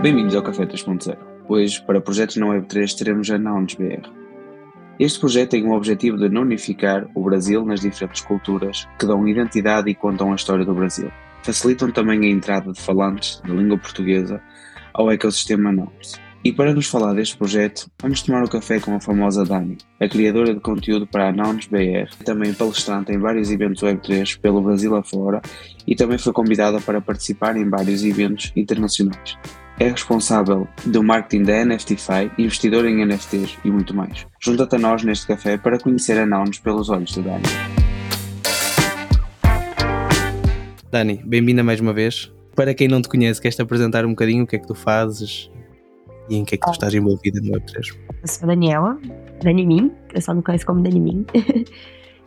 Bem-vindos ao Café 3.0. Hoje, para projetos na Web3, teremos a Nouns BR. Este projeto tem o objetivo de unificar o Brasil nas diferentes culturas que dão identidade e contam a história do Brasil. Facilitam também a entrada de falantes da língua portuguesa ao ecossistema Nouns. E para nos falar deste projeto, vamos tomar o café com a famosa Dani, a criadora de conteúdo para a Nouns BR, também palestrante em vários eventos Web3 pelo Brasil afora e também foi convidada para participar em vários eventos internacionais. É responsável do marketing da NFTFi, investidor em NFTs e muito mais. Junta-te a nós neste café para conhecer a Nouns pelos olhos de Dani. Dani, bem-vinda mais uma vez. Para quem não te conhece, queres-te apresentar um bocadinho o que é que tu fazes e em que é que tu estás envolvida no Web3? Eu sou a Daniela, Dani Min, o pessoal me conhece como Dani Min.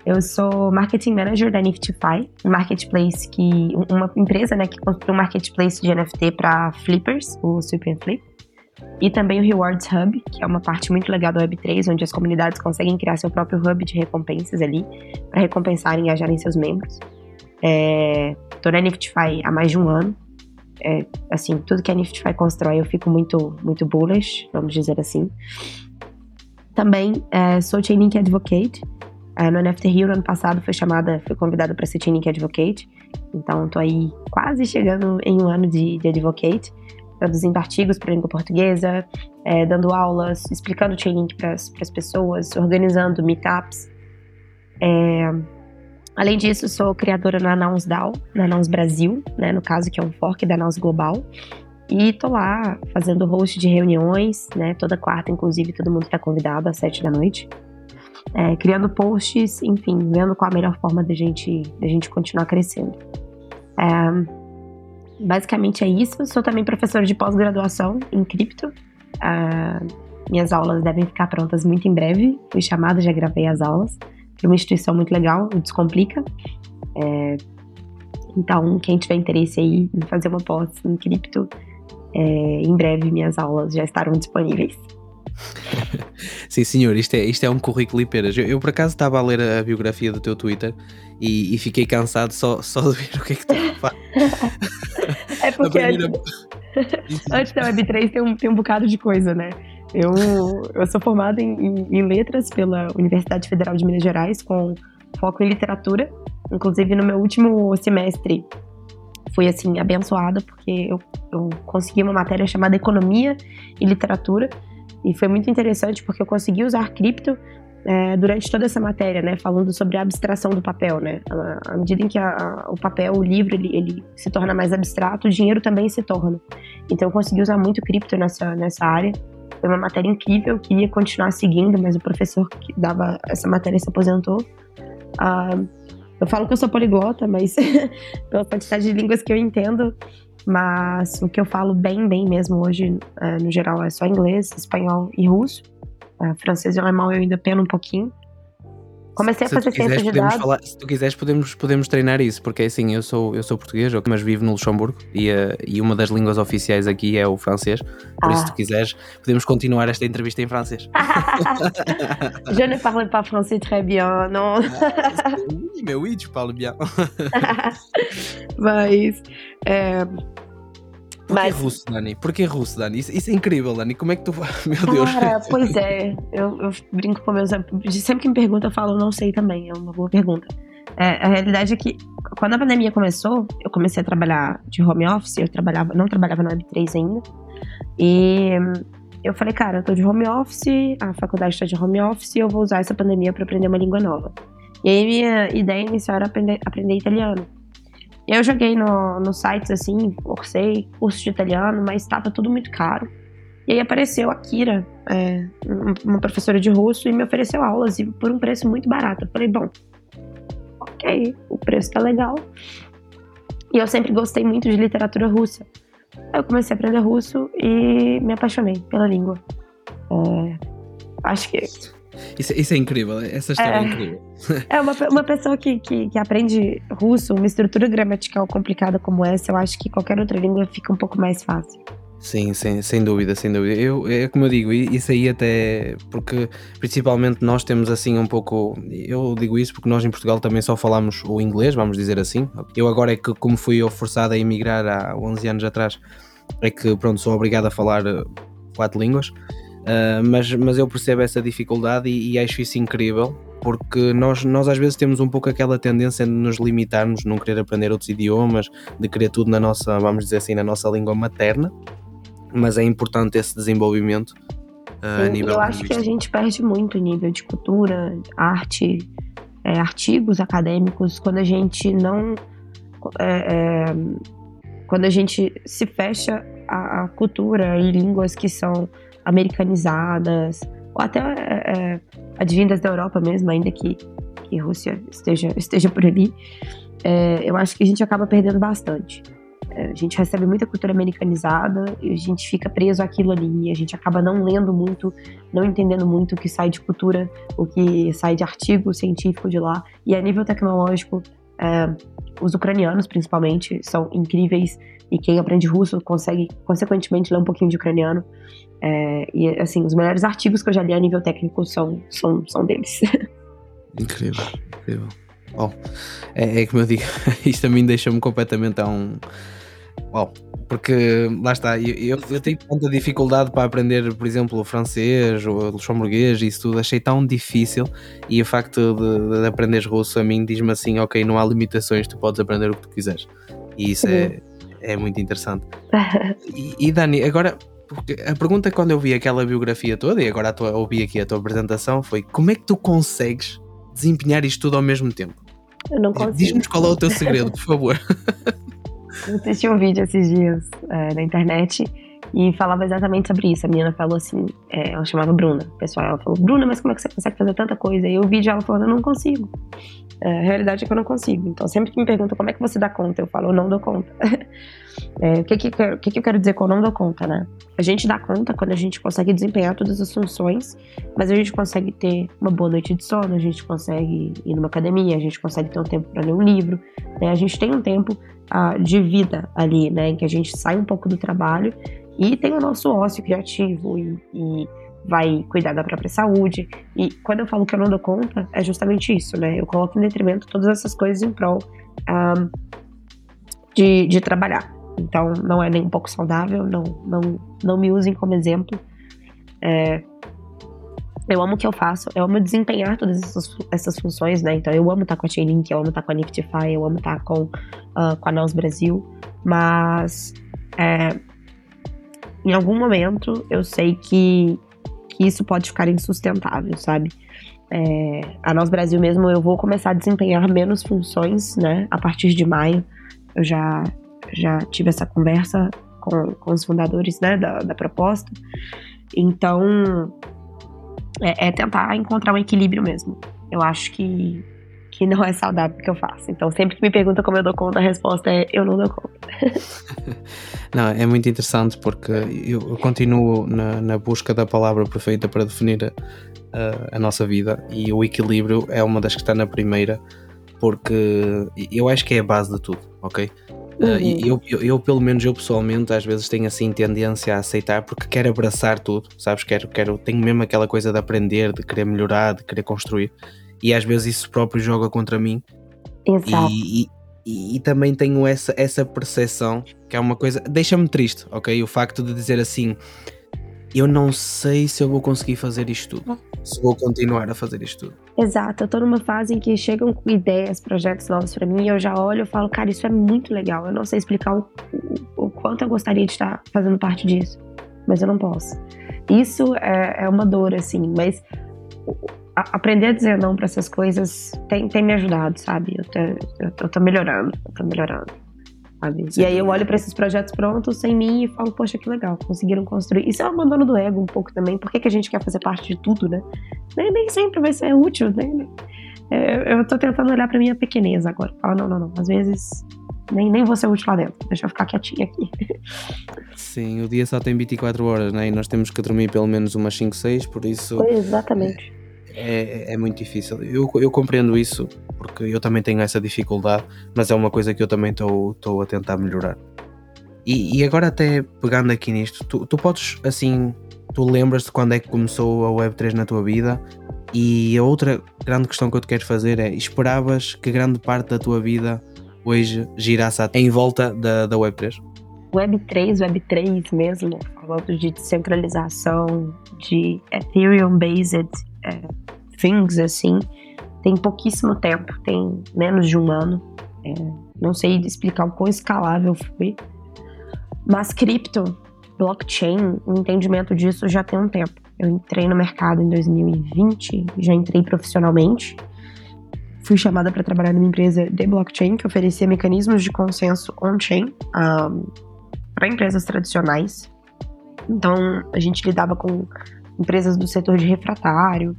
Eu sou Marketing Manager da Niftify, um marketplace que. uma empresa né, que construiu um marketplace de NFT para flippers, o Super Flip. E também o Rewards Hub, que é uma parte muito legal do Web3, onde as comunidades conseguem criar seu próprio hub de recompensas ali, para recompensar e engajarem seus membros. É, tô na Niftify há mais de um ano, é, assim, tudo que a Niftify constrói eu fico muito, muito bullish, vamos dizer assim. Também é, sou Chainlink Advocate. É, no NFT Rio, no ano passado, fui chamada, fui convidada para ser Chainlink Advocate. Então, tô aí quase chegando em um ano de, de Advocate, produzindo artigos para língua portuguesa, é, dando aulas, explicando Chainlink para as pessoas, organizando meetups. É, Além disso, sou criadora na Nouns DAO, na Nouns Brasil, né, no caso que é um fork da Nouns Global. E tô lá fazendo host de reuniões, né, toda quarta, inclusive, todo mundo está convidado às sete da noite. É, criando posts, enfim, vendo qual a melhor forma da gente, da gente continuar crescendo. É, basicamente é isso. Sou também professora de pós-graduação em cripto. É, minhas aulas devem ficar prontas muito em breve. Fui chamada, já gravei as aulas para uma instituição muito legal, o Descomplica. É, então, quem tiver interesse aí em fazer uma pós em cripto, é, em breve minhas aulas já estarão disponíveis. Sim, senhor, isto é, isto é um currículo peras. Eu, eu, por acaso estava a ler a biografia do teu Twitter e, e fiquei cansado só, só de ver o que é que tu faz. é porque primeira... antes, antes da Web3 tem um, tem um bocado de coisa, né? Eu, eu sou formada em, em, letras pela Universidade Federal de Minas Gerais, com foco em literatura. Inclusive, no meu último semestre, fui assim abençoada porque eu, eu consegui uma matéria chamada Economia e Literatura e foi muito interessante porque eu consegui usar cripto é, durante toda essa matéria, né, falando sobre a abstração do papel, né, à medida em que a, a, o papel, o livro, ele, ele, se torna mais abstrato, o dinheiro também se torna. Então eu consegui usar muito cripto nessa, nessa área foi uma matéria incrível, queria continuar seguindo, mas o professor que dava essa matéria se aposentou. Uh, eu falo que eu sou poliglota, mas pela quantidade de línguas que eu entendo, mas o que eu falo bem, bem mesmo hoje, uh, no geral, é só inglês, espanhol e russo. Uh, francês e alemão eu ainda peno um pouquinho. Comecei se a fazer ciência de dados. Falar, se tu quiseres, podemos, podemos treinar isso, porque assim, eu sou, eu sou português, mas vivo no Luxemburgo e, uh, e uma das línguas oficiais aqui é o francês. Por ah. isso, se tu quiseres, podemos continuar esta entrevista em francês. Je ne parle pas français très bien, non. ah, oui, mais oui, tu parles bien. mas. É, Porquê Mas... russo, Dani? Porquê russo, Dani? Isso, isso, é incrível, Dani. Como é que tu. Meu Deus. Cara, pois é. Eu, eu, brinco com meus Sempre que me perguntam, eu falo, não sei também. É uma boa pergunta. É, a realidade é que, quando a pandemia começou, eu comecei a trabalhar de home office. Eu trabalhava, não trabalhava no Web3 ainda. E eu falei, cara, eu tô de home office, a faculdade está de home office, eu vou usar essa pandemia para aprender uma língua nova. E aí, minha ideia inicial era aprender, aprender italiano. Eu joguei no, no sites assim, forcei curso de italiano, mas estava tudo muito caro. E aí apareceu a Kira, é, uma professora de russo, e me ofereceu aulas e por um preço muito barato. Eu falei, bom, ok, o preço tá legal. E eu sempre gostei muito de literatura russa. Aí eu comecei a aprender russo e me apaixonei pela língua. É, acho que isso, isso é incrível, essa história é, é incrível. É, uma, uma pessoa que, que, que, aprende russo, uma estrutura gramatical complicada como essa, eu acho que qualquer outra língua fica um pouco mais fácil. Sim, sem, sem dúvida, sem dúvida. Eu, é como eu digo, isso aí até porque principalmente nós temos assim um pouco. Eu digo isso porque nós em Portugal também só falamos o inglês, vamos dizer assim. Eu agora é que, como fui eu forçado a emigrar há 11 anos atrás, é que pronto, sou obrigado a falar eh, quatro línguas. Uh, mas, mas eu percebo essa dificuldade e, e acho isso incrível porque nós, nós às vezes temos um pouco aquela tendência de nos limitarmos, não querer aprender outros idiomas, de querer tudo na nossa, vamos dizer assim, na nossa língua materna, mas é importante esse desenvolvimento uh, a nível Eu acho que a gente perde muito nível de cultura, arte, é, artigos acadêmicos, quando a gente não. É, é, quando a gente se fecha a, a, cultura e línguas que são americanizadas, ou até é, é, advindas da Europa mesmo, ainda que, que Rússia esteja, esteja por ali, é, eu acho que a gente acaba perdendo bastante. É, a gente recebe muita cultura americanizada e a gente fica preso àquilo ali. A gente acaba não lendo muito, não entendendo muito o que sai de cultura, o que sai de artigo científico de lá. E a nível tecnológico, é, os ucranianos, principalmente, são incríveis. E quem aprende russo consegue, consequentemente, ler um pouquinho de ucraniano. É, e, assim, os melhores artigos que eu já li a nível técnico são, são, são deles. Incrível, incrível. Bom, é, é como eu digo, isto também deixa-me completamente a um Uau, porque lá está, eu, eu, tenho tanta dificuldade para aprender, por exemplo, o francês, o luxemburguês, isso tudo, achei tão difícil. E o facto de, de aprender russo a mim diz-me assim: ok, não há limitações, tu podes aprender o que tu quiseres. E isso é, é muito interessante. e, e Dani, agora a pergunta quando eu vi aquela biografia toda e agora a tua, ouvi aqui a tua apresentação foi como é que tu consegues desempenhar isto tudo ao mesmo tempo? Eu não consigo. Diz-nos qual é o teu segredo, por favor. Eu assisti um vídeo esses dias é, na internet e falava exatamente sobre isso. A menina falou assim, é, ela chamava Bruna, pessoal. Ela falou, Bruna, mas como é que você consegue fazer tanta coisa? E o vídeo ela falando, eu não consigo. É, a realidade é que eu não consigo. Então, sempre que me perguntam como é que você dá conta, eu falo, eu não dou conta. é, o que, que, que, que eu quero dizer com eu não dou conta, né? A gente dá conta quando a gente consegue desempenhar todas as funções, mas a gente consegue ter uma boa noite de sono, a gente consegue ir numa academia, a gente consegue ter um tempo para ler um livro, né? A gente tem um tempo uh, de vida ali, né? Em que a gente sai um pouco do trabalho e tem o nosso ócio criativo e, e vai cuidar da própria saúde. E quando eu falo que eu não dou conta, é justamente isso, né? Eu coloco em detrimento todas essas coisas em prol um, de, de trabalhar. Então, não é nem um pouco saudável, não, não, não me usem como exemplo. É, eu amo o que eu faço, eu amo desempenhar todas essas, essas funções, né? Então, eu amo estar com a Chainlink, eu amo estar com a Niftify, eu amo estar com, uh, com a Naus Brasil, mas é, em algum momento eu sei que, que isso pode ficar insustentável, sabe? É, a Nós Brasil mesmo, eu vou começar a desempenhar menos funções, né? A partir de maio, eu já, já tive essa conversa com, com os fundadores, né, da, da proposta. Então, é, é, tentar encontrar um equilíbrio mesmo. Eu acho que, que não é saudável que eu faço. Então, sempre que me pergunta como eu dou conta, a resposta é eu não dou conta. não, é muito interessante porque eu, continuo na, na, busca da palavra perfeita para definir a, a, nossa vida e o equilíbrio é uma das que está na primeira porque eu acho que é a base de tudo, ok? Uhum. Uh, eu, eu, eu, pelo menos, eu pessoalmente, às vezes tenho assim tendência a aceitar porque quero abraçar tudo, sabes? Quero, quero, tenho mesmo aquela coisa de aprender, de querer melhorar, de querer construir e às vezes isso próprio joga contra mim. Exato. E, e, e, também tenho essa, essa percepção que é uma coisa. Deixa-me triste, ok? O facto de dizer assim: eu não sei se eu vou conseguir fazer isto tudo. Se vou continuar a fazer isto tudo. Exato, eu tô numa fase em que chegam ideias, projetos novos para mim e eu já olho e falo, cara, isso é muito legal. Eu não sei explicar o, o, o, quanto eu gostaria de estar fazendo parte disso, mas eu não posso. Isso é, é uma dor, assim, mas aprender a dizer não para essas coisas tem, tem me ajudado, sabe? Eu tô, eu, eu tô melhorando, eu tô melhorando. Sabe? E aí eu olho para esses projetos prontos sem mim e falo, poxa, que legal, conseguiram construir. Isso é um abandono do ego um pouco também. Por que, que a gente quer fazer parte de tudo, né? Nem, nem sempre vai ser útil, né? É, eu tô tentando olhar pra minha pequeneza agora. Falar, não, não, não. Às vezes nem, nem vou ser útil lá dentro. Deixa eu ficar quietinha aqui. Sim, o dia só tem 24 horas, né? E nós temos que dormir pelo menos umas 5, 6, por isso. Foi exatamente. É é, muito difícil. Eu, eu compreendo isso, porque eu também tenho essa dificuldade, mas é uma coisa que eu também estou a tentar melhorar. E, e agora até pegando aqui nisto, tu, tu podes assim, tu lembras-te quando é que começou a Web3 na tua vida? E a outra grande questão que eu te quero fazer é: esperavas que grande parte da tua vida hoje girasse em volta da, da Web3? Web3, Web3 mesmo, falando de descentralização, de Ethereum-based é, things, assim, tem pouquíssimo tempo, tem menos de um ano. É, não sei explicar o quão escalável foi. Mas cripto, blockchain, o entendimento disso já tem um tempo. Eu entrei no mercado em 2020, já entrei profissionalmente. Fui chamada para trabalhar numa empresa de blockchain que oferecia mecanismos de consenso on-chain um, para empresas tradicionais. Então, a gente lidava com empresas do setor de refratário,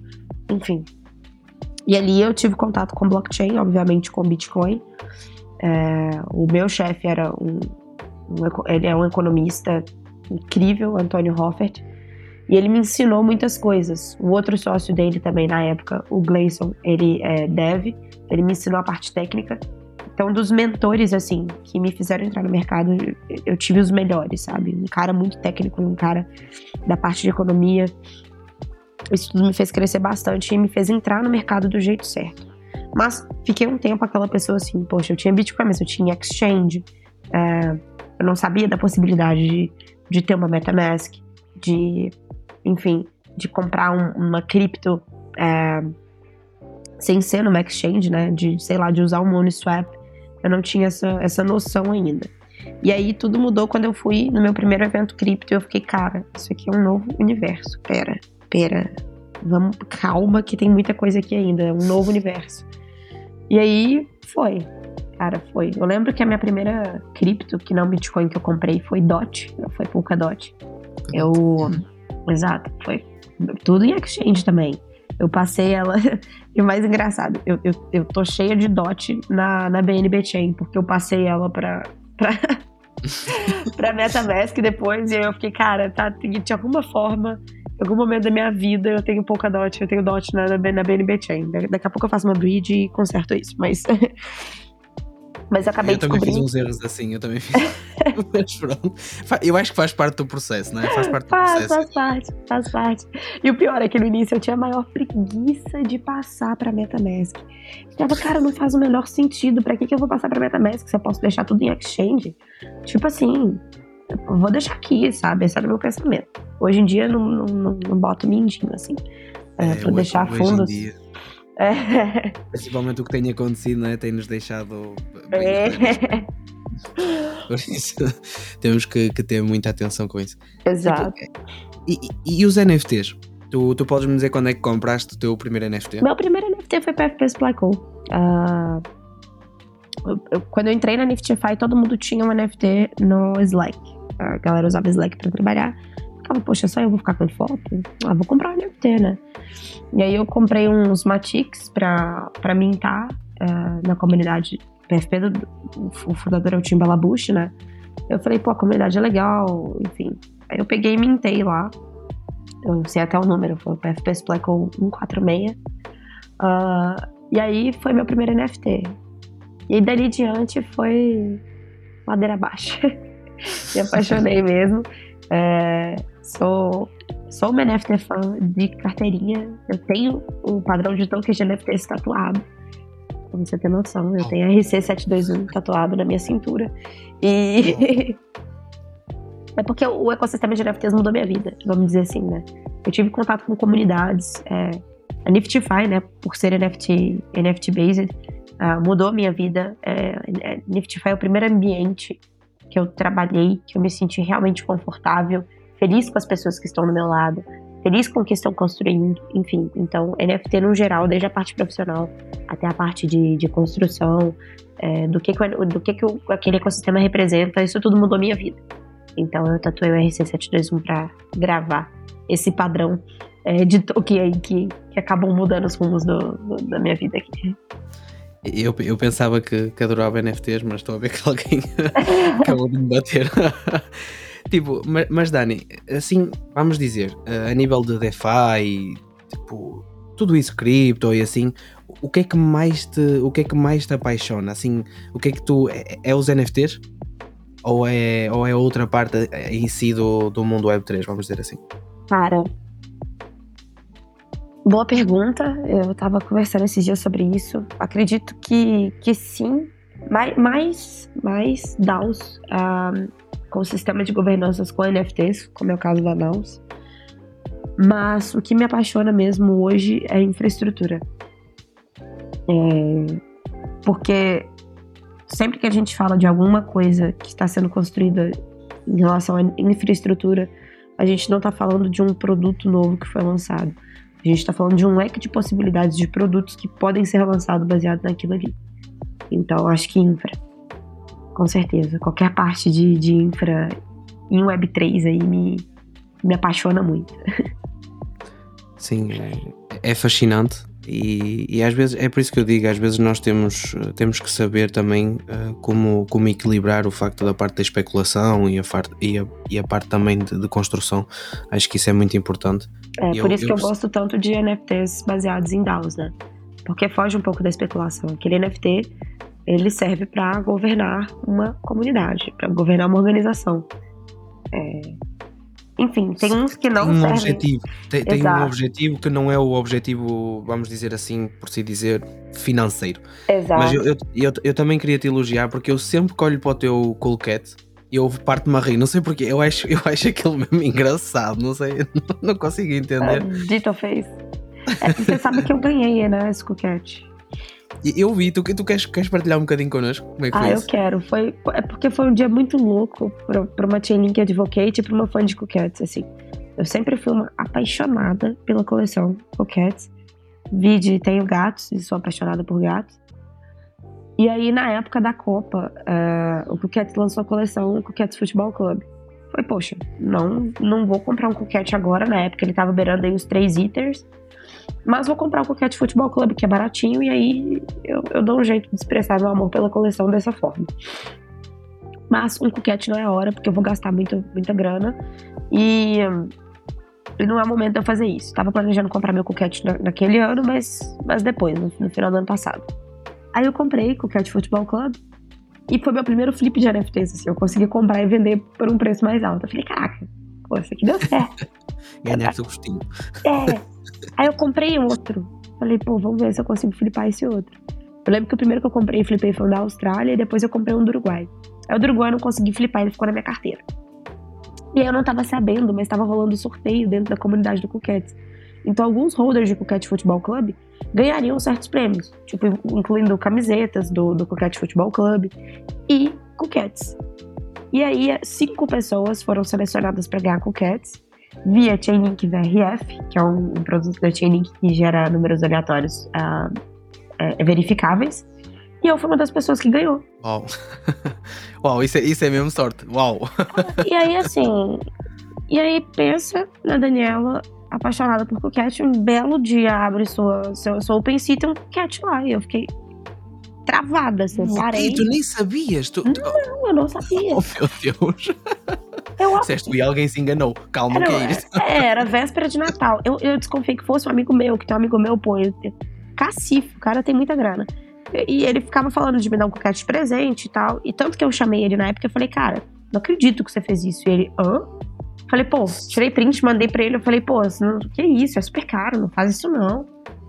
enfim. E ali eu tive contato com blockchain, obviamente com Bitcoin. É, o meu chefe era um, um, ele é um economista incrível, Antônio Hoffert, e ele me ensinou muitas coisas. O outro sócio dele também na época, o Gleison, ele é dev, ele me ensinou a parte técnica. Então, dos mentores, assim, que me fizeram entrar no mercado, eu tive os melhores, sabe? Um cara muito técnico, um cara da parte de economia. Isso tudo me fez crescer bastante e me fez entrar no mercado do jeito certo. Mas fiquei um tempo aquela pessoa assim, poxa, eu tinha Bitcoin, mas eu tinha Exchange, é, eu não sabia da possibilidade de, de ter uma MetaMask, de, enfim, de comprar um, uma cripto é, sem ser numa exchange, né? De, sei lá, de usar um Uniswap. Eu não tinha essa, essa noção ainda. E aí tudo mudou quando eu fui no meu primeiro evento cripto e eu fiquei, cara, isso aqui é um novo universo. Pera, pera. Vamos, calma que tem muita coisa aqui ainda, é um novo universo. E aí foi. Cara, foi. Eu lembro que a minha primeira cripto, que não Bitcoin que eu comprei, foi DOT. Foi Polkadot. Eu. Exato, foi tudo em exchange também. Eu passei ela. e o mais engraçado, eu, eu, eu tô cheia de DOT na, na BNB Chain, porque eu passei ela pra. pra... pra MetaMask depois, e eu fiquei, cara, tá, de alguma forma em algum momento da minha vida eu tenho pouca dot, eu tenho dot na, na BNB Chain. Daqui a pouco eu faço uma bridge e conserto isso, mas. mas eu acabei eu também fiz uns erros assim, eu também fiz. mas pronto. Eu acho que faz parte do processo, não é? Faz parte do faz, processo. Faz parte, faz parte. E o pior é que no início eu tinha a maior preguiça de passar pra MetaMask. Eu tava, cara, não faz o menor sentido. Pra que, que eu vou passar pra MetaMask se eu posso deixar tudo em exchange? Tipo assim, vou deixar aqui, sabe? Esse era o meu pensamento. Hoje em dia não, não, não, não boto mindinho, assim. É, é, vou deixar fundos. Dia, É. principalmente o que tem acontecido, não é? Tem-nos deixado. É. Por isso temos que, que ter muita atenção com isso. Exato. E, e- e os NFTs? Tu, tu podes me dizer quando é que compraste o teu primeiro NFT? Meu primeiro NFT foi para FPS Black Hole. Ah, eu- eu- quando eu entrei na Niftify, todo mundo tinha um NFT no Slack. A galera usava Slack para trabalhar. Ficava, poxa, só eu vou ficar com foto? Ah, vou comprar um NFT, né? E aí eu comprei uns Matics pra, pra mintar ah, na comunidade PFP. Do, o fundador é o Tim Balabush, né? Eu falei, pô, a comunidade é legal, enfim. Aí eu peguei e mintei lá. Eu sei até o número, foi o PFP Splackle 146. Ah, e aí foi meu primeiro NFT. E dali diante foi ladeira abaixo. Me apaixonei mesmo. É, sou, sou uma NFT fã de carteirinha. Eu tenho o padrão de tokens de NFTs tatuado. Pra você ter noção, eu tenho RC721 tatuado na minha cintura. E. É porque o ecossistema de NFTs mudou minha vida, vamos dizer assim, né? Eu tive contato com comunidades. é, a Niftify, né, por ser NFT, NFT based, ah, mudou a minha vida. É, é, Niftify é o primeiro ambiente que eu trabalhei, que eu me senti realmente confortável, feliz com as pessoas que estão do meu lado, feliz com o que estão construindo, enfim. Então, NFT no geral, desde a parte profissional até a parte de, de construção, é, do que, que do que, que o- aquele ecossistema representa, isso tudo mudou minha vida. Então, eu tatuei o RC721 para gravar esse padrão é, de token aí que, que mudando os rumos do- do- da minha vida aqui. Eu, eu pensava que, que adorava NFTs, mas estou a ver que alguém acabou de me bater. tipo, mas, mas Dani, assim, vamos dizer, eh, a nível de DeFi, tipo, tudo isso cripto e assim, o que é que mais te, o que é que mais te apaixona? Assim, o que é que tu, é, é os NFTs? ou é, ou é outra parte em si do, do mundo Web3, vamos dizer assim? Cara, boa pergunta. Eu tava conversando esses dias sobre isso. Acredito que, que sim, mais, mais, mais DAOs um, com sistema de governanças com NFTs, como é o caso da DAOs. Mas o que me apaixona mesmo hoje é a infraestrutura. É, porque sempre que a gente fala de alguma coisa que está sendo construída em relação à infraestrutura, a gente não está falando de um produto novo que foi lançado. A gente está falando de um leque de possibilidades de produtos que podem ser lançados baseado naquilo ali. Então, acho que infra. Com certeza. Qualquer parte de, de infra em Web3 aí me, me apaixona muito. Sim, é, fascinante e, e, às vezes é por isso que eu digo, às vezes nós temos, temos que saber também uh, como, como equilibrar o facto da parte da especulação e a, e a, e a parte também de, de, construção. Acho que isso é muito importante. É, por isso eu, que eu gosto tanto de NFTs baseados em DAOs, né? Porque foge um pouco da especulação. Aquele NFT, ele serve para governar uma comunidade, para governar uma organização. É, enfim, tem uns que não tem um servem. Objetivo. Tem, tem um objetivo que não é o objetivo, vamos dizer assim, por si dizer, financeiro. Exato. Mas eu, eu, eu, eu também queria te elogiar porque eu sempre que olho para o teu Coolcat, eu parto-me a rir, não sei porquê, eu acho, eu acho aquilo mesmo engraçado, não sei, não, não consigo entender. É, Dito fez. É, você sabe que eu ganhei, né, esse Coolcat. Eu vi, tu, tu queres, queres partilhar um bocadinho connosco? Como é que ah, foi eu isso? quero. Foi, é porque foi um dia muito louco para uma Chainlink Advocate e para uma fã de Coquettes, assim. Eu sempre fui uma apaixonada pela coleção Coquettes. Vide Tenho Gatos e sou apaixonada por gatos. E aí, na época da Copa, uh, o Coquettes lançou a coleção Coquettes Futebol Club. Falei, poxa, não, não vou comprar um Coquette agora. Na época ele tava beirando aí os três iters. Mas vou comprar o Coquete Futebol Clube, que é baratinho, e aí eu, eu dou um jeito de expressar meu amor pela coleção dessa forma. Mas um coquete não é a hora, porque eu vou gastar muito, muita grana. E, e não é o momento de eu fazer isso. Tava planejando comprar meu coquete na, naquele ano, mas, mas depois, no, no, final do ano passado. Aí eu comprei coquete Futebol Club. E foi meu primeiro flip de NFTs, assim. Eu consegui comprar e vender por um preço mais alto. Eu falei, caraca, pô, isso aqui deu certo. Ganhar seu gostinho. É. Aí eu comprei outro. Falei, pô, vamos ver se eu consigo flipar esse outro. Eu lembro que o primeiro que eu comprei e flipei foi o da Austrália e depois eu comprei um do Uruguai. Aí o do Uruguai eu não consegui flipar, ele ficou na minha carteira. E aí eu não tava sabendo, mas tava rolando sorteio dentro da comunidade do Coquettes. Então alguns holders de Coquette Futebol Club ganhariam certos prêmios, tipo, incluindo camisetas do, do Coquette Futebol Club e Coquettes. E aí cinco pessoas foram selecionadas para ganhar Coquettes via Chainlink VRF, que é um, um produto da Chainlink que gera números aleatórios uh, é, verificáveis. E eu fui uma das pessoas que ganhou. Uau! Uau, isso é, isso é mesmo sorte. Uau! e aí, assim. E aí, pensa na Daniela, apaixonada por Coquette, um belo dia abre sua, seu, seu OpenSea tem um Coquette lá. E eu fiquei travada, assim, parei. Tu nem sabias? Tu, tu... Não, eu não sabia. Oh, meu Deus! Eu... Disseste, e alguém se enganou. Calma, era, que é isso? É, era véspera de Natal. Eu, eu desconfiei que fosse um amigo meu, que tem um amigo meu, pô, cacifo, o cara tem muita grana. E ele ficava falando de me dar um coquete de presente e tal. E tanto que eu chamei ele na época, eu falei, cara, não acredito que você fez isso. E ele, hã? Falei, pô, tirei print, mandei pra ele. Eu falei, pô, não, que isso, é super caro, não faz isso não.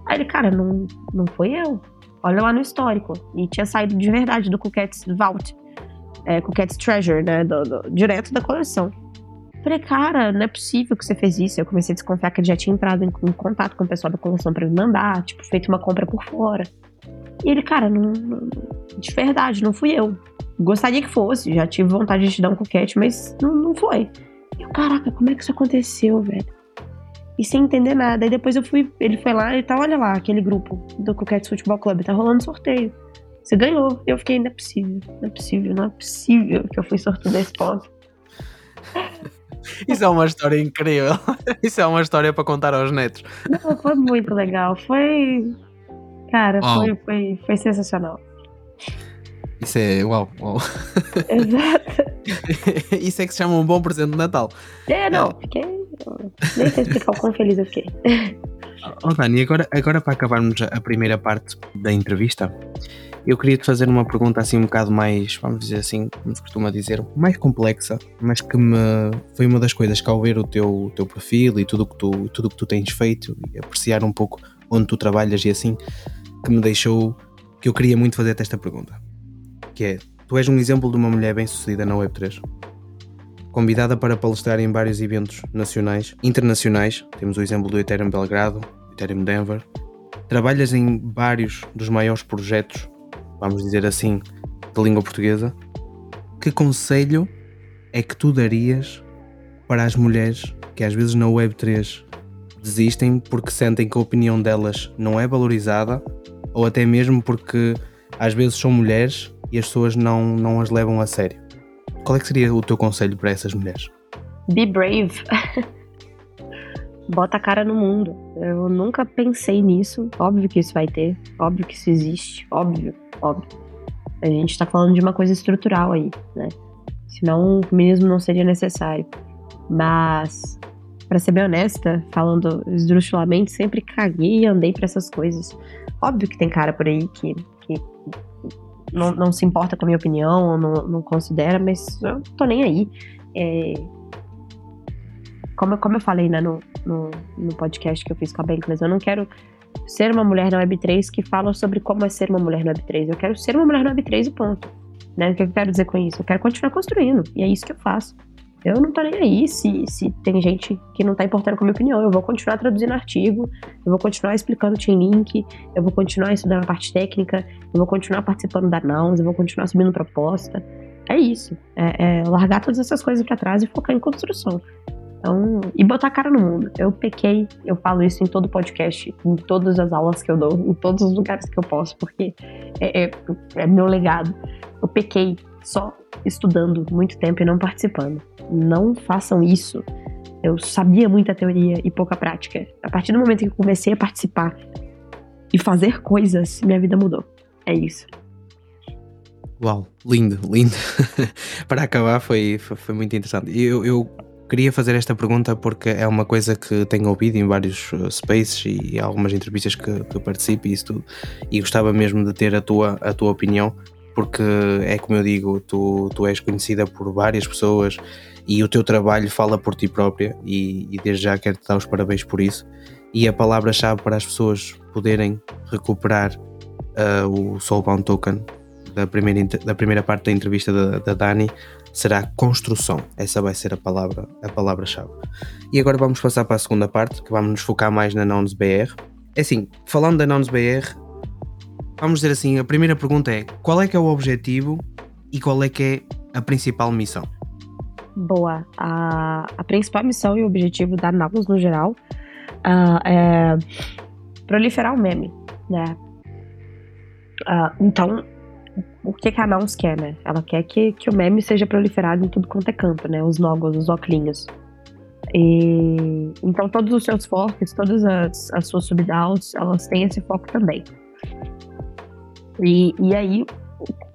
Aí ele, cara, não, não foi eu. Olha lá no histórico. E tinha saído de verdade do Coquettes Vault é, Coquette's Treasure, né? Do, do, direto da coleção. Falei, cara, não é possível que você fez isso. Eu comecei a desconfiar que ele já tinha entrado em, em contato com o pessoal da coleção para me mandar, tipo, feito uma compra por fora. E ele, cara, não, não, de verdade, não fui eu. Gostaria que fosse, já tive vontade de te dar um coquete, mas não, não foi. Eu, caraca, como é que isso aconteceu, velho? E sem entender nada. Aí depois eu fui, ele foi lá e tá, olha lá, aquele grupo do Coquetes Futebol Clube, tá rolando sorteio. Você ganhou. Eu fiquei, não é possível, não é possível, não é possível que eu fui sortudo nesse ponto. Isso é uma história incrível. Isso é uma história para contar aos netos. Não, foi muito legal. Foi. Cara, foi, foi, foi sensacional. Isso é. Uau, uau. Exato. Isso é que se chama um bom presente de Natal. É, não, fiquei. Nem sei explicar o quão feliz eu fiquei. Oh, Dani, agora, agora para acabarmos a primeira parte da entrevista, eu queria te fazer uma pergunta assim um bocado mais, vamos dizer assim, como se costuma dizer, mais complexa, mas que me foi uma das coisas que ao ver o teu, o teu perfil e tudo tu, tudo que tu tens feito e apreciar um pouco onde tu trabalhas e assim, que me deixou que eu queria muito fazer-te esta pergunta. Que é, tu és um exemplo de uma mulher bem sucedida na Web3. Convidada para palestrar em vários eventos nacionais, internacionais, temos o exemplo do Ethereum Belgrado, Ethereum Denver. Trabalhas em vários dos maiores projetos vamos dizer assim, de língua portuguesa, que conselho é que tu darias para as mulheres que às vezes na Web3 desistem porque sentem que a opinião delas não é valorizada ou até mesmo porque às vezes são mulheres e as pessoas não, não as levam a sério? Qual é que seria o teu conselho para essas mulheres? Be brave. Bota a cara no mundo. Eu nunca pensei nisso. Óbvio que isso vai ter. Óbvio que isso existe. Óbvio óbvio. A gente está falando de uma coisa estrutural aí, né? Senão o feminismo não seria necessário. Mas, para ser bem honesta, falando esdrúxulamente, sempre caguei e andei para essas coisas. Óbvio que tem cara por aí que, que não, não se importa com a minha opinião, não, não considera, mas eu tô nem aí. É, como, como eu falei né, no, no, no, podcast que eu fiz com a Bankless, eu não quero ser uma mulher na Web3 que fala sobre como é ser uma mulher na Web3. Eu quero ser uma mulher na Web3 e ponto. Né? O que eu quero dizer com isso? Eu quero continuar construindo. E é isso que eu faço. Eu não tô nem aí se, se tem gente que não tá importando com a minha opinião. Eu vou continuar traduzindo artigo, eu vou continuar explicando o link, eu vou continuar estudando a parte técnica, eu vou continuar participando da Nouns, eu vou continuar subindo proposta. É isso. É, é largar todas essas coisas para trás e focar em construção. Então, e botar a cara no mundo. Eu pequei, eu falo isso em todo podcast, em todas as aulas que eu dou, em todos os lugares que eu posso, porque é, é, é meu legado. Eu pequei só estudando muito tempo e não participando. Não façam isso. Eu sabia muita teoria e pouca prática. A partir do momento que eu comecei a participar e fazer coisas, minha vida mudou. É isso. Uau, lindo, lindo. Para acabar, foi, foi, foi muito interessante. Eu, eu Queria fazer esta pergunta porque é uma coisa que tenho ouvido em vários uh, spaces e algumas entrevistas que, que participo e isso tudo, e gostava mesmo de ter a tua, a tua opinião, porque é como eu digo, tu, tu és conhecida por várias pessoas e o teu trabalho fala por ti própria e, e desde já quero te dar os parabéns por isso. E a palavra-chave para as pessoas poderem recuperar uh, o Soulbound Token da primeira, da primeira parte da entrevista da, da Dani será construção. Essa vai ser a palavra a palavra-chave. E agora vamos passar para a segunda parte, que vamos nos focar mais na Nouns BR. É assim, falando da Nouns BR, vamos dizer assim, a primeira pergunta é qual é que é o objetivo e qual é que é a principal missão? Boa. A, a principal missão e o objetivo da Nouns no geral uh, é proliferar o meme, né? Uh, então, o que, que a Nouns quer, né? Ela quer que, que o meme seja proliferado em tudo quanto é canto, né? Os logos, os oclinhos. E, então, todos os seus forks, todas as, as suas subdowns, elas têm esse foco também. E, e aí,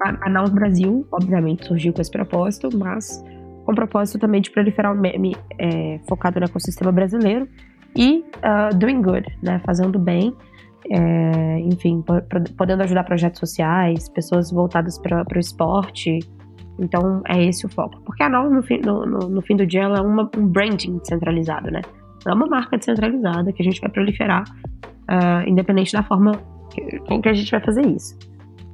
a, a Nouns Brasil, obviamente, surgiu com esse propósito, mas com o propósito também de proliferar o meme é, focado no ecossistema brasileiro e uh, doing good, né? Fazendo bem é, enfim, podendo ajudar projetos sociais, pessoas voltadas para o esporte. Então, é esse o foco. Porque a Nova, no fim, no, no, no fim do dia, ela é uma, um branding descentralizado, né? É uma marca descentralizada que a gente vai proliferar, uh, independente da forma com que a gente vai fazer isso.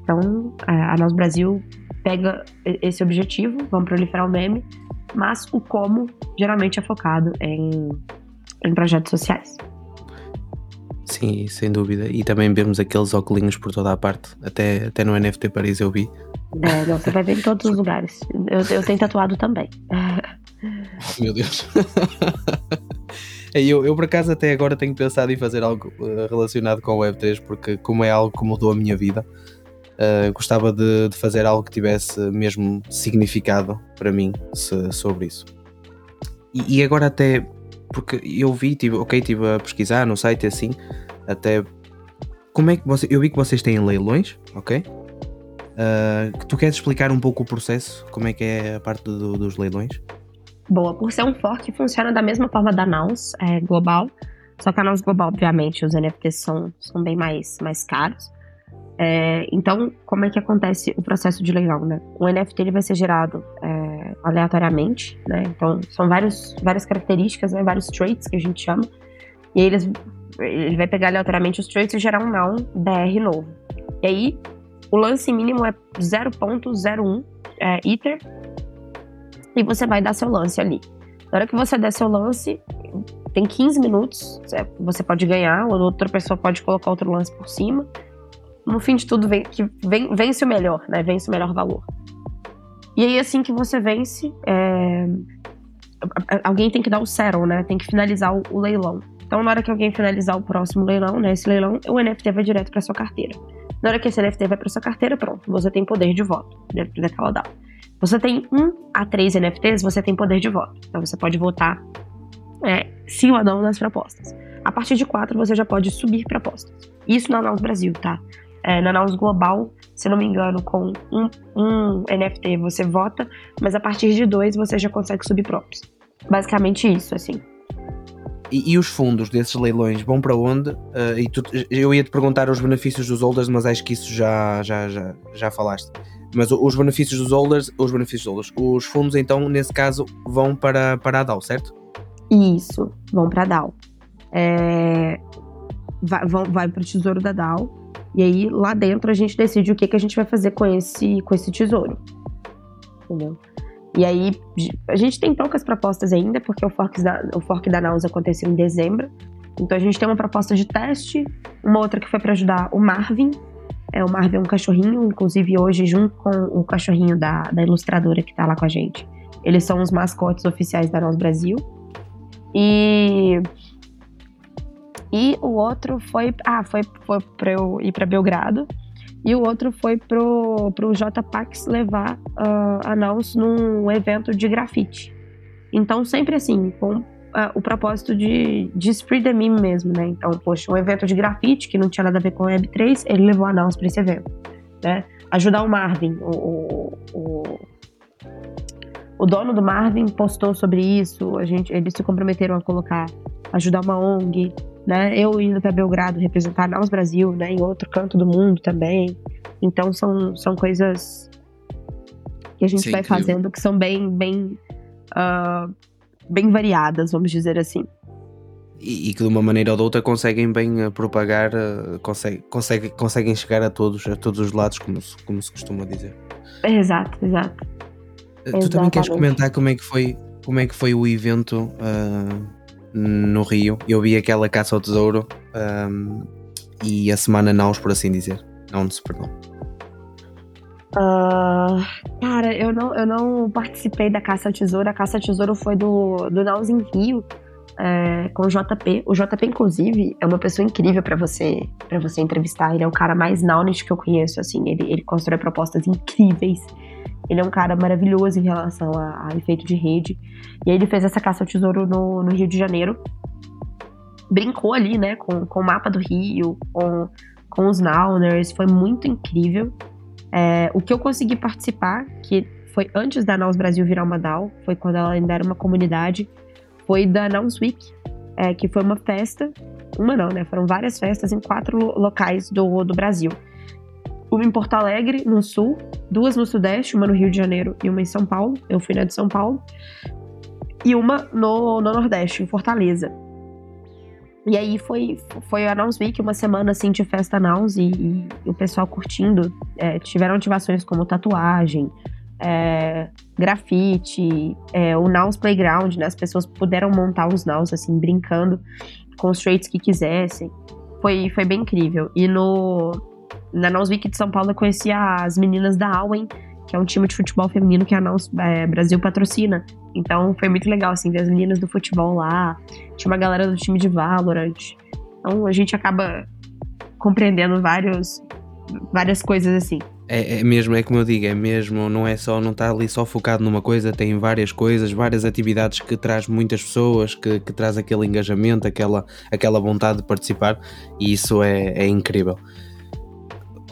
Então, a Nós Brasil pega esse objetivo, vamos proliferar o meme, mas o como geralmente é focado em, em projetos sociais. Sim, sem dúvida. E também vemos aqueles óculos por toda a parte. Até, até no NFT Paris eu vi. É, não, você vai ver em todos os lugares. Eu, eu tenho tatuado também. Meu Deus. Eu, eu, por acaso, até agora tenho pensado em fazer algo uh, relacionado com o Web3, porque, como é algo que mudou a minha vida, uh, gostava de, de, fazer algo que tivesse mesmo significado para mim se, sobre isso. E, e, agora, até porque eu vi, tive, ok, estive a pesquisar no site assim, até como é que você, eu vi que vocês têm leilões, ok? Uh, tu queres explicar um pouco o processo, como é que é a parte do, dos leilões? Boa, por ser um fork funciona da mesma forma da Nouns, é global. Só que a Announce Global, obviamente, os NFTs são, são bem mais, mais caros. É, então, como é que acontece o processo de leilão, né? O NFT ele vai ser gerado é, aleatoriamente, né? Então, são vários, várias características, né? vários traits que a gente chama. E eles, ele vai pegar aleatoriamente os traits e gerar um noun BR novo. E aí, o lance mínimo é 0.01 é, Ether. E você vai dar seu lance ali. Na hora que você der seu lance, tem 15 minutos. Você pode ganhar, ou outra pessoa pode colocar outro lance por cima no fim de tudo, vem, que vem, vence o melhor, né? Vence o melhor valor. E aí, assim que você vence, é... alguém tem que dar o settle, né? Tem que finalizar o, leilão. Então, na hora que alguém finalizar o próximo leilão, né? Esse leilão, o NFT vai direto para sua carteira. Na hora que esse NFT vai para sua carteira, pronto, você tem poder de voto dentro daquela DAO. Você tem um a três NFTs, você tem poder de voto. Então, você pode votar é, sim ou não nas propostas. A partir de quatro, você já pode subir propostas. Isso na Naus Brasil, tá? É, na Naus Global, se não me engano, com um, um, NFT você vota, mas a partir de dois você já consegue subir props. Basicamente isso, assim. E, e, os fundos desses leilões vão para onde? Uh, e tu, eu ia te perguntar os benefícios dos holders, mas acho que isso já, já, já, já falaste. Mas os benefícios dos holders, os benefícios dos holders, os fundos então, nesse caso, vão para, para a DAO, certo? Isso, vão para a DAO. É, vai, vão, vai para o tesouro da DAO e aí, lá dentro, a gente decide o que, que a gente vai fazer com esse, com esse tesouro. Entendeu? E aí, a gente tem poucas propostas ainda, porque o fork da, o fork da Naus aconteceu em dezembro. Então, a gente tem uma proposta de teste, uma outra que foi para ajudar o Marvin. É, o Marvin é um cachorrinho, inclusive hoje, junto com o cachorrinho da, da ilustradora que tá lá com a gente. Eles são os mascotes oficiais da Naus Brasil. E e o outro foi. Ah, foi, foi para eu ir para Belgrado. E o outro foi pro, pro JPax levar uh, a Naus num evento de grafite. Então, sempre assim, com uh, o propósito de, de spread the meme mesmo, né? Então, poxa, um evento de grafite que não tinha nada a ver com Web3, ele levou a Naus para esse evento, né? Ajudar o Marvin, o, o, o, o dono do Marvin postou sobre isso, a gente, eles se comprometeram a colocar, ajudar uma ONG, né? Eu indo para Belgrado representar Naus Brasil, né? Em outro canto do mundo também. Então são, são coisas que a gente Sim, vai incrível. fazendo que são bem, bem, uh, bem variadas, vamos dizer assim. E, e, que de uma maneira ou de outra conseguem bem uh, propagar, uh, consegue, consegue, conseguem chegar a todos, a todos os lados, como se, como se costuma dizer. Exato, exato. Tu Exatamente. também queres comentar como é que foi, como é que foi o evento uh, no Rio. Eu vi aquela caça ao tesouro um, e a semana naus, por assim dizer. Não se perdão. Uh, cara, eu não, eu não participei da caça ao tesouro. A caça ao tesouro foi do, do Naus em Rio. É, com o JP. O JP, inclusive, é uma pessoa incrível para você para você entrevistar. Ele é o cara mais naunist que eu conheço, assim. Ele, ele constrói propostas incríveis. Ele é um cara maravilhoso em relação a, a efeito de rede. E aí ele fez essa caça ao tesouro no, no Rio de Janeiro. Brincou ali, né, com, com o mapa do Rio, com, com os Nauners. Foi muito incrível. É, o que eu consegui participar, que foi antes da Naus Brasil virar uma DAO, foi quando ela ainda era uma comunidade, foi da Naus Week, é, que foi uma festa, uma não, né? Foram várias festas em quatro locais do, do Brasil uma em Porto Alegre, no sul, duas no sudeste, uma no Rio de Janeiro e uma em São Paulo. Eu fui na de São Paulo. E uma no, no Nordeste, em Fortaleza. E aí foi, foi a Naus Week, uma semana assim de festa Naus e, e o pessoal curtindo. É, tiveram ativações como tatuagem, é, grafite, é, o Naus Playground, né? As pessoas puderam montar os Naus, assim, brincando com os traits que quisessem. Foi, foi bem incrível. E no, na Nausweek de São Paulo eu conheci as meninas da Auen, que é um time de futebol feminino que a Naus é, Brasil patrocina. Então foi muito legal, assim, ver as meninas do futebol lá. Tinha uma galera do time de Valorant. Então a gente acaba compreendendo vários, várias coisas assim. É, é, mesmo, é como eu digo, é mesmo, não é só, não está ali só focado numa coisa, tem várias coisas, várias atividades que traz muitas pessoas, que, que traz aquele engajamento, aquela, aquela vontade de participar e isso é, é incrível.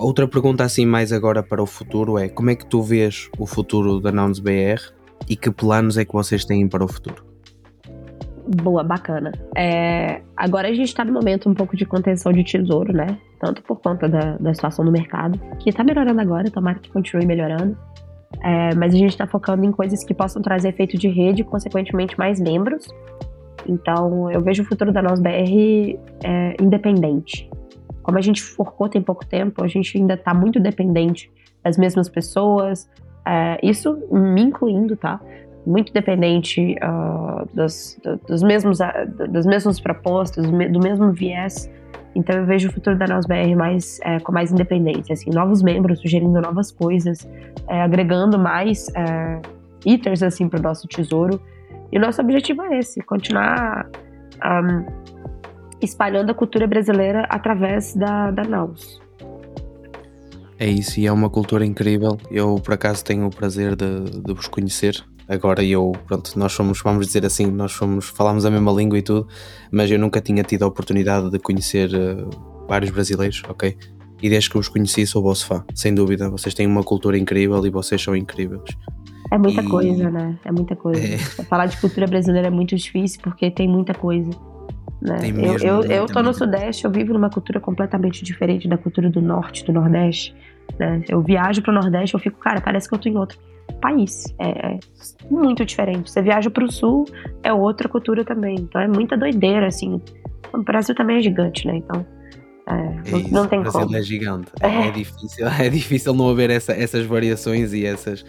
Outra pergunta assim mais agora para o futuro é como é que tu vês o futuro da Nouns BR e que planos é que vocês têm para o futuro? Boa, bacana. É, agora a gente está no momento um pouco de contenção de tesouro, né? Tanto por conta da, da situação do mercado, que está melhorando agora, tomara que continue melhorando. É, mas a gente está focando em coisas que possam trazer efeito de rede e, consequentemente, mais membros. Então, eu vejo o futuro da NosBR é, independente. Como a gente forcou tem pouco tempo, a gente ainda está muito dependente das mesmas pessoas, é, isso me incluindo, tá? Muito dependente uh, dos, dos, mesmos, das mesmas propostas, do mesmo viés. Então eu vejo o futuro da NosBR mais, é, com mais independência, assim, novos membros sugerindo novas coisas, é, agregando mais é, iters assim, para o nosso tesouro. E o nosso objetivo é esse, continuar um, espalhando a cultura brasileira através da, da NAUS. É isso, e é uma cultura incrível. Eu, por acaso, tenho o prazer de, de vos conhecer. Agora eu, pronto, nós somos, vamos dizer assim, nós somos, falamos a mesma língua e tudo, mas eu nunca tinha tido a oportunidade de conhecer uh, vários brasileiros, ok? E desde que os conheci sou vosso fã, sem dúvida. Vocês têm uma cultura incrível e vocês são incríveis. É muita e... coisa, né? É muita coisa. É... Falar de cultura brasileira é muito difícil porque tem muita coisa. Né? Mesmo, eu, eu, eu tô no Sudeste, eu vivo numa cultura completamente diferente da cultura do Norte, do Nordeste. Né? Eu viajo pro Nordeste, eu fico, cara, parece que eu tô em outro país. É, é muito diferente. Você viaja pro Sul, é outra cultura também. Então é muita doideira, assim. O Brasil também é gigante, né? Então. É, é isso, não tem o Brasil como. é gigante. É. é, difícil, é difícil não haver essa, essas variações e essas.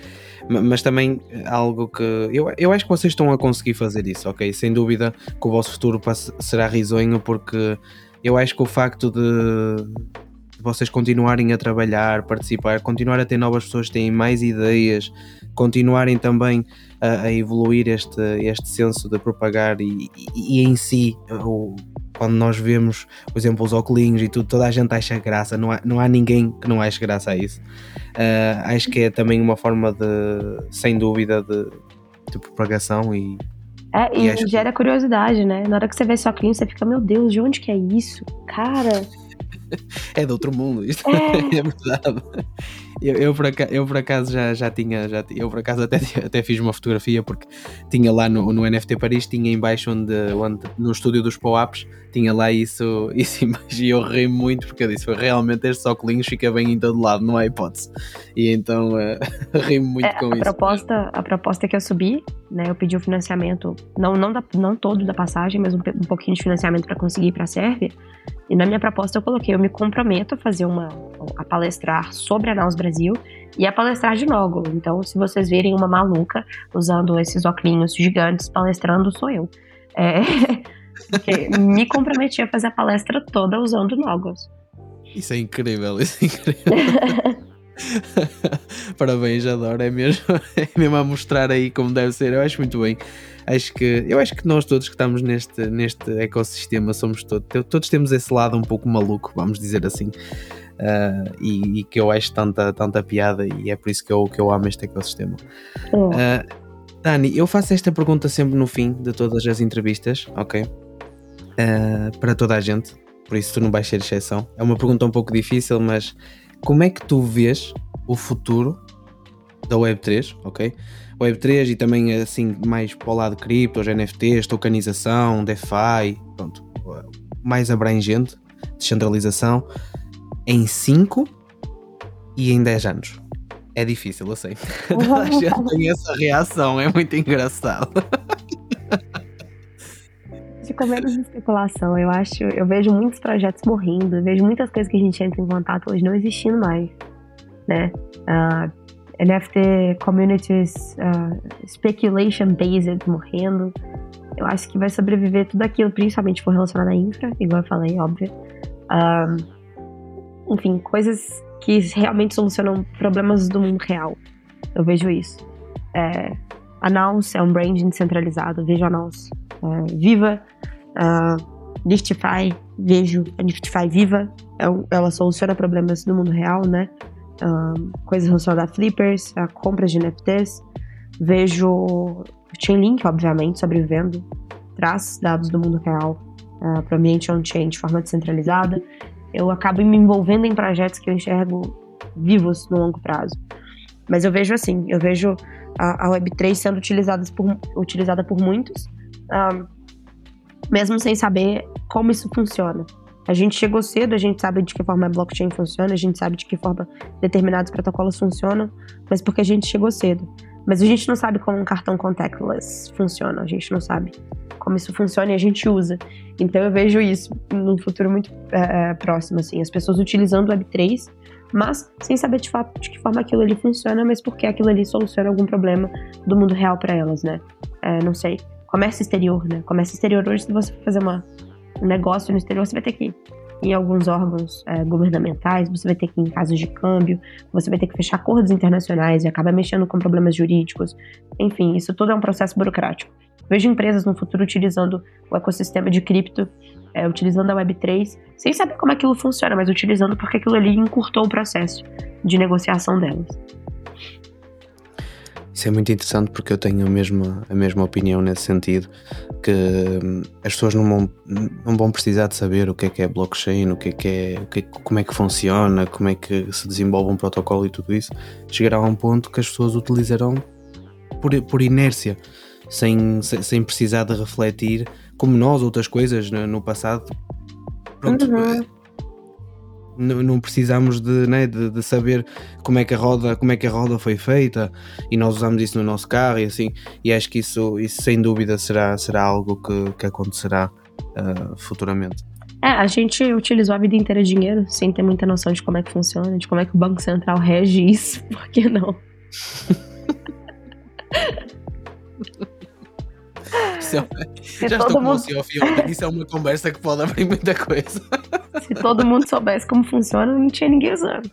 Mas também algo que. Eu, eu acho que vocês estão a conseguir fazer isso, ok? Sem dúvida que o vosso futuro será risonho, porque eu acho que o facto de vocês continuarem a trabalhar, participar, continuar a ter novas pessoas que têm mais ideias, continuarem também a, a evoluir este, este senso de propagar e, e, e em si, o, quando nós vemos, por exemplo, os óculos e tudo, toda a gente acha graça, não há, não há ninguém que não ache graça a isso. Uh, acho que é também uma forma de, sem dúvida, de, de propagação e. É, e, e gera que... curiosidade, né? Na hora que você vê esse óculos, você fica, meu Deus, de onde que é isso? Cara. é de outro mundo, isto é, é verdade. Eu, eu, por acaso, eu por acaso já, já tinha, já, eu por acaso até, até fiz uma fotografia porque tinha lá no, no NFT Paris, tinha embaixo onde, onde no estúdio dos POAPs, tinha lá isso, isso embaixo e eu ri muito porque eu disse, realmente este óculos fica bem em todo lado, não há hipótese. E então uh, ri muito é, com a isso. Proposta, a proposta que eu subi, né, eu pedi o um financiamento, não, não, da, não todo da passagem, mas um, um pouquinho de financiamento para conseguir ir para a Sérvia. E na minha proposta eu coloquei, eu me comprometo a fazer uma, a palestrar sobre a Naus Brasil e a palestrar de Nogo. Então, se vocês verem uma maluca usando esses óculos gigantes palestrando, sou eu. É, me comprometi a fazer a palestra toda usando Nogos. Isso é incrível, isso é incrível. Parabéns, adoro. É mesmo, é mesmo a mostrar aí como deve ser. Eu acho muito bem. Acho que, eu acho que nós todos que estamos neste, neste ecossistema somos todos, todos temos esse lado um pouco maluco, vamos dizer assim. Uh, e, e, que eu acho tanta, tanta piada e é por isso que eu, que eu amo este ecossistema. Uh, Dani, eu faço esta pergunta sempre no fim de todas as entrevistas, ok? Uh, para toda a gente, por isso tu não vais ser exceção. É uma pergunta um pouco difícil, mas como é que tu vês o futuro da Web3, ok? Web3 e também assim mais para o lado de criptos, NFTs, tokenização, DeFi, pronto, mais abrangente, descentralização, em 5 e em 10 anos. É difícil, eu sei. Toda a gente tem essa reação, é muito engraçado. Fica menos especulação. Eu acho, eu vejo muitos projetos morrendo, vejo muitas coisas que a gente entra em contato hoje não existindo mais, né? Uh, NFT communities uh, speculation based morrendo. Eu acho que vai sobreviver tudo aquilo, principalmente for relacionado à infra, igual eu falei, óbvio. Um, enfim, coisas que realmente solucionam problemas do mundo real. Eu vejo isso. É, a Naus é um branding descentralizado, vejo a Naus é, viva. Uh, Liftify, vejo a Liftify viva. É ela soluciona problemas do mundo real, né? Um, coisas relacionadas a flippers, a compras de NFTs. Vejo Chainlink, obviamente, sobrevivendo. Traz dados do mundo real uh, para o ambiente on-chain de forma descentralizada. Eu acabo me envolvendo em projetos que eu enxergo vivos no longo prazo. Mas eu vejo assim, eu vejo a, a Web3 sendo utilizada por, utilizada por muitos um, mesmo sem saber como isso funciona. A gente chegou cedo, a gente sabe de que forma a blockchain funciona, a gente sabe de que forma determinados protocolos funcionam, mas porque a gente chegou cedo. Mas a gente não sabe como um cartão contactless funciona, a gente não sabe como isso funciona e a gente usa. Então eu vejo isso num futuro muito é, é próximo, assim, as pessoas utilizando o Web3, mas sem saber de fato de que forma aquilo ali funciona, mas porque aquilo ali soluciona algum problema do mundo real para elas, né? É, não sei. Comércio exterior, né? Comércio exterior hoje, se você fazer uma, um negócio no exterior, você vai ter que ir em alguns órgãos é, governamentais, você vai ter que ir em casos de câmbio, você vai ter que fechar acordos internacionais e acaba mexendo com problemas jurídicos. Enfim, isso tudo é um processo burocrático. Vejo empresas no futuro utilizando o ecossistema de cripto, é, utilizando a Web3, sem saber como aquilo funciona, mas utilizando porque aquilo ali encurtou o processo de negociação delas. Isso é muito interessante porque eu tenho a mesma, a mesma opinião nesse sentido, que hum, as pessoas não vão, não vão precisar de saber o que é que é blockchain, o que é que é, o que é, como é que funciona, como é que se desenvolve um protocolo e tudo isso. Chegará a um ponto que as pessoas utilizarão por, por inércia sem, sem precisar de refletir, como nós, outras coisas no, no passado. Pronto, uhum. Não, precisamos de, né, de, de, saber como é, que a roda, como é que a roda foi feita e nós usamos isso no nosso carro e assim, e acho que isso, isso sem dúvida será, será algo que, que acontecerá uh, futuramente. É, a gente utilizou a vida inteira dinheiro sem ter muita noção de como é que funciona, de como é que o Banco Central rege isso, por que não? Isso é, já estou mundo... com Isso é uma conversa que pode abrir muita coisa. Se todo mundo soubesse como funciona, não tinha ninguém usando.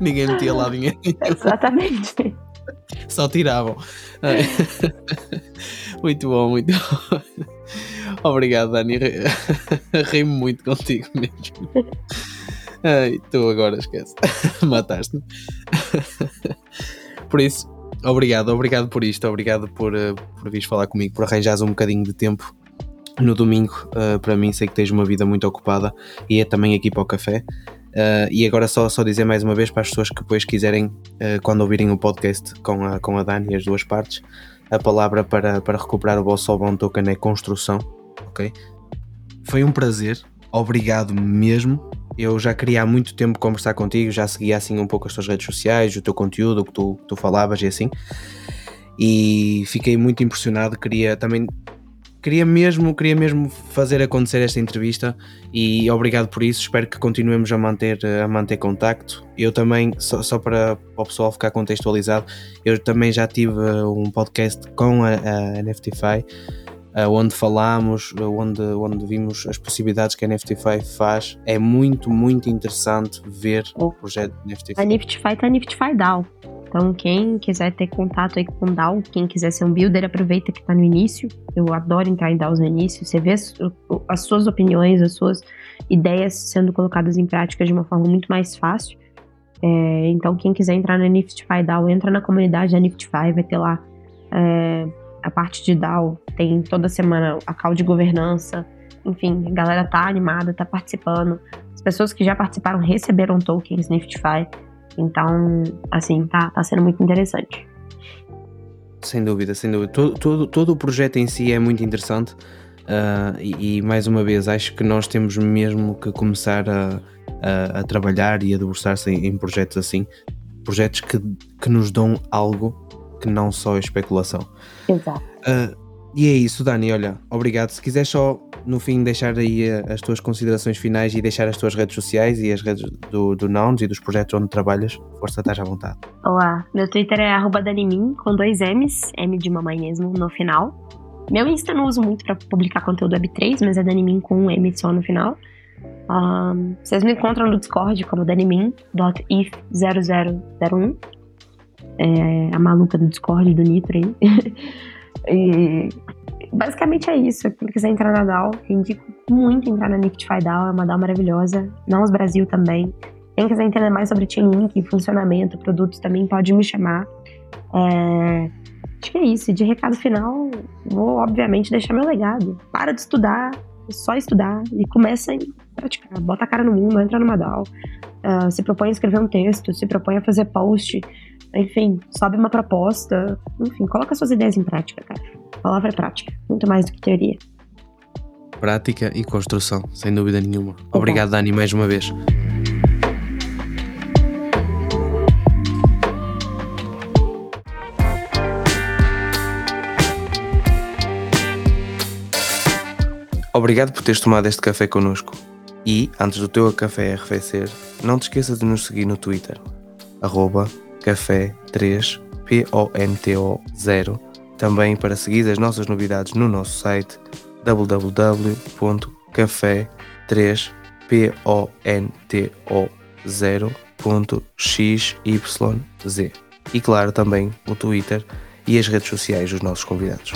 ninguém metia lá dinheiro. Exatamente. Só tiravam. Muito bom, muito bom. Obrigado, Dani. Rimo muito contigo mesmo. Ai, tu agora esquece. Mataste-me. Por isso, Obrigado, obrigado por isto, obrigado por, uh, por vires falar comigo, por arranjares um bocadinho de tempo no domingo. Uh, para mim, sei que tens uma vida muito ocupada e é também aqui para o café. Uh, e agora só, só dizer mais uma vez para as pessoas que depois quiserem, quando ouvirem o podcast com a, com a Dani, as duas partes, a palavra para, para recuperar o vosso bom token é construção, ok? Foi um prazer, obrigado mesmo. Eu já queria há muito tempo conversar contigo, já seguia assim um pouco as tuas redes sociais, o teu conteúdo, o que tu, tu falavas e assim. E fiquei muito impressionado, queria também queria mesmo, queria mesmo fazer acontecer esta entrevista e obrigado por isso. Espero que continuemos a manter, a manter contacto. Eu também, só, só para, para o pessoal ficar contextualizado, eu também já tive um podcast com a, a NFTFi onde falámos, onde, onde vimos as possibilidades que a NFTFi faz. É muito, muito interessante ver o projeto da NFTFi. A NFTFi tá NFTFi DAO. Então, quem quiser ter contato aí com o DAO, quem quiser ser um builder, aproveita que está no início. Eu adoro entrar em DAOs no início. Você vê as, as suas opiniões, as suas ideias sendo colocadas em prática de uma forma muito mais fácil. É, então, quem quiser entrar na Niftify DAO, entra na comunidade da Niftify, vai ter lá é, a parte de DAO, tem toda semana a call de governança, enfim, a galera tá animada, tá participando. As pessoas que já participaram receberam tokens Niftify, então, assim, tá, tá sendo muito interessante. Sem dúvida, sem dúvida. Todo, todo, todo o projeto em si é muito interessante uh, e, e, mais uma vez, acho que nós temos mesmo que começar a, a, a trabalhar e a debruçar-se em, em projetos assim, projetos que, que nos dão algo que não só a especulação. Exato. Uh, e é isso, Dani. Olha, obrigado. Se quiseres só no fim deixar aí eh, as tuas considerações finais e deixar as tuas redes sociais e as redes do, do Nouns e dos projetos onde trabalhas, força, estás à vontade. Olá, meu Twitter é Danimin, com dois M's, M de mamãe mesmo, no final. Meu Insta não uso muito para publicar conteúdo Web3, mas é Danimin com um M só no final. Um, vocês me encontram no Discord como danimin.if0001 é, a maluca do Discord do Nitro aí. e basicamente é isso. Quem quiser entrar na DAO, indico muito entrar na Niftify DAO, é uma DAO maravilhosa. Nós Brasil também. Quem quiser entender mais sobre Chainlink, funcionamento, produtos também pode me chamar. É, acho que é isso. De recado final, vou obviamente deixar meu legado. Para de estudar, só estudar e começa a praticar. Bota a cara no mundo, entra numa DAO. Uh, se propõe a escrever um texto, se propõe a fazer post, enfim, sobe uma proposta, enfim, coloca suas ideias em prática, cara. A palavra é prática, muito mais do que teoria. Prática e construção, sem dúvida nenhuma. Obrigado, Dani, mais uma vez. Obrigado por teres tomado este café connosco. E, antes do teu café arrefecer, não te esqueças de nos seguir no Twitter, arroba café3, P-O-N-T-O 0, também para seguir as nossas novidades no nosso site www.café3ponto0.xyz e claro também o Twitter e as redes sociais dos nossos convidados.